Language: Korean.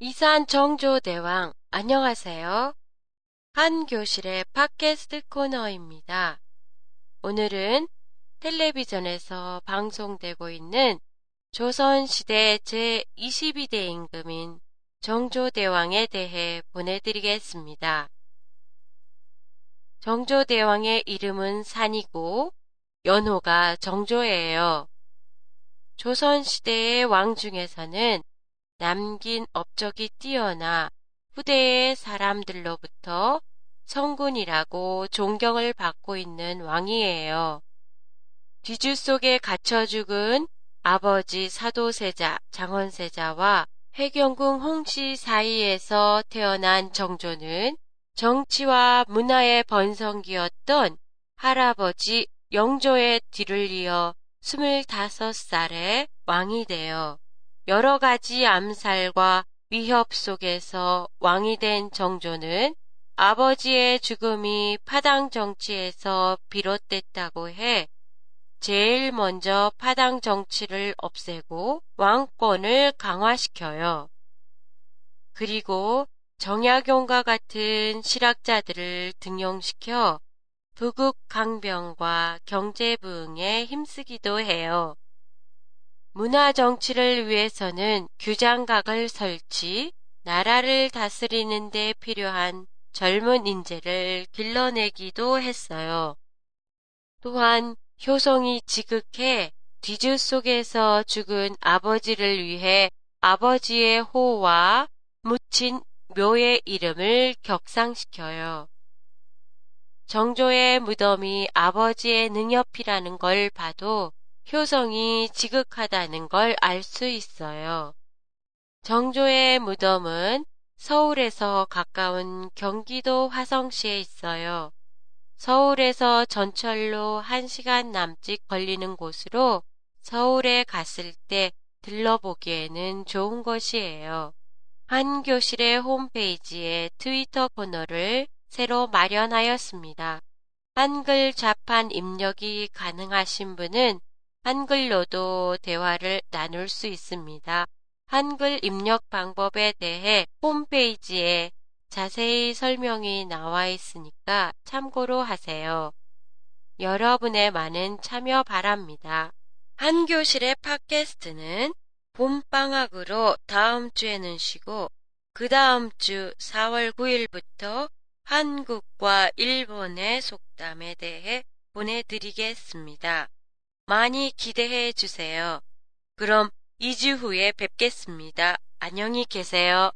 이산 정조 대왕 안녕하세요. 한 교실의 팟캐스트 코너입니다. 오늘은 텔레비전에서 방송되고 있는 조선시대 제22대 임금인 정조 대왕에 대해 보내드리겠습니다. 정조 대왕의 이름은 산이고 연호가 정조예요. 조선시대의 왕 중에서는 남긴 업적이 뛰어나 후대의 사람들로부터 성군이라고 존경을 받고 있는 왕이에요. 뒤주 속에 갇혀 죽은 아버지 사도세자 장원세자와 해경궁 홍씨 사이에서 태어난 정조는 정치와 문화의 번성기였던 할아버지 영조의 뒤를 이어 25살에 왕이 되어 여러 가지 암살과 위협 속에서 왕이 된 정조는 아버지의 죽음이 파당 정치에서 비롯됐다고 해 제일 먼저 파당 정치를 없애고 왕권을 강화시켜요. 그리고 정약용과 같은 실학자들을 등용시켜 부국 강병과 경제 부흥에 힘쓰기도 해요. 문화 정치를 위해서는 규장각을 설치, 나라를 다스리는 데 필요한 젊은 인재를 길러내기도 했어요. 또한 효성이 지극해 뒤주 속에서 죽은 아버지를 위해 아버지의 호와 묻힌 묘의 이름을 격상시켜요. 정조의 무덤이 아버지의 능협이라는 걸 봐도 효성이 지극하다는 걸 알 수 있어요. 정조의 무덤은 서울에서 가까운 경기도 화성시에 있어요. 서울에서 전철로 1시간 남짓 걸리는 곳으로 서울에 갔을 때 들러보기에는 좋은 것이에요. 한 교실의 홈페이지에 트위터 코너를 새로 마련하였습니다. 한글 자판 입력이 가능하신 분은 한글로도 대화를 나눌 수 있습니다. 한글 입력 방법에 대해 홈페이지에 자세히 설명이 나와 있으니까 참고로 하세요. 여러분의 많은 참여 바랍니다. 한교실의 팟캐스트는 봄방학으로 다음 주에는 쉬고 그 다음 주 4월 9일부터 한국과 일본의 속담에 대해 보내드리겠습니다. 많이 기대해 주세요. 그럼 2주 후에 뵙겠습니다. 안녕히 계세요.